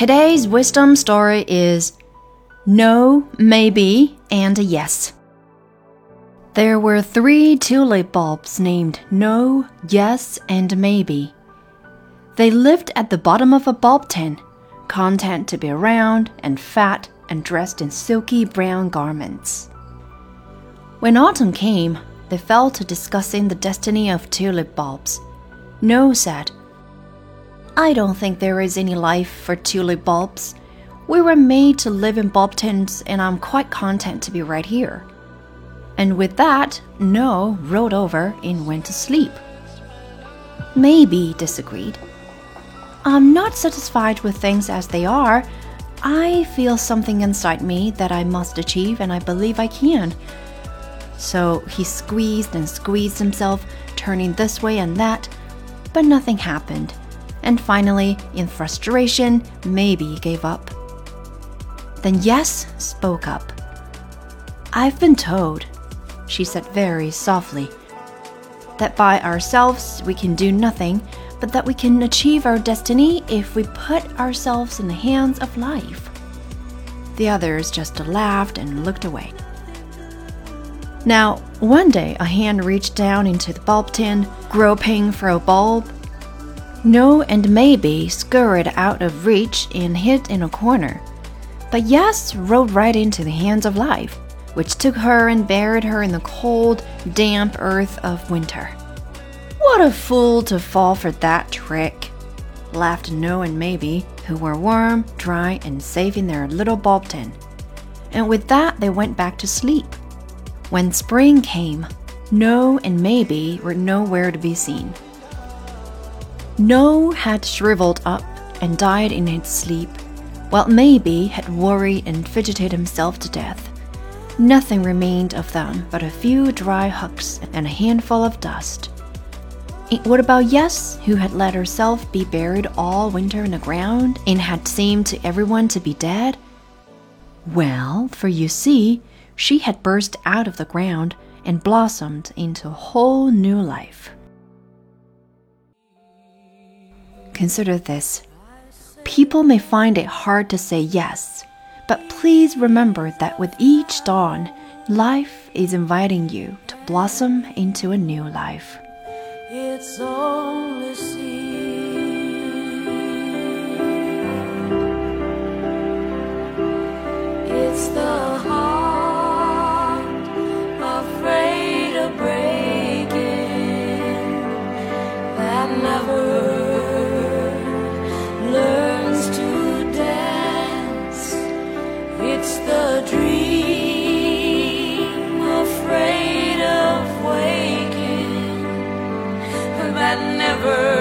Today's wisdom story is no, maybe, and yes. There were three tulip bulbs named No, Yes, and Maybe. They lived at the bottom of a bulb tin, content to be round and fat and dressed in silky brown garments. When autumn came, they fell to discussing the destiny of tulip bulbs. No said, I don't think there is any life for tulip bulbs. We were made to live in bulb tents, and I'm quite content to be right here. And with that, No rolled over and went to sleep. Maybe disagreed. I'm not satisfied with things as they are. I feel something inside me that I must achieve, and I believe I can. So he squeezed and squeezed himself, turning this way and that, but nothing happened. And finally, in frustration, maybe gave up. Then Yes spoke up. I've been told, she said very softly, that by ourselves we can do nothing, but that we can achieve our destiny if we put ourselves in the hands of life. The others just laughed and looked away. Now, one day a hand reached down into the bulb tin, groping for a bulb. No and Maybe scurried out of reach and hid in a corner. But Yes rode right into the hands of life, which took her and buried her in the cold, damp earth of winter. What a fool to fall for that trick! laughed No and Maybe, who were warm, dry, and safe in their little bulb. And with that, they went back to sleep. When spring came, No and Maybe were nowhere to be seen. No had shriveled up and died in its sleep, while Maybe had worried and fidgeted himself to death. Nothing remained of them but a few dry husks and a handful of dust. Eh, what about Yes, who had let herself be buried all winter in the ground and had seemed to everyone to be dead? Well, for you see, she had burst out of the ground and blossomed into a whole new life. Consider this. People may find it hard to say yes, but please remember that with each dawn, life is inviting you to blossom into a new life. It's only It's the never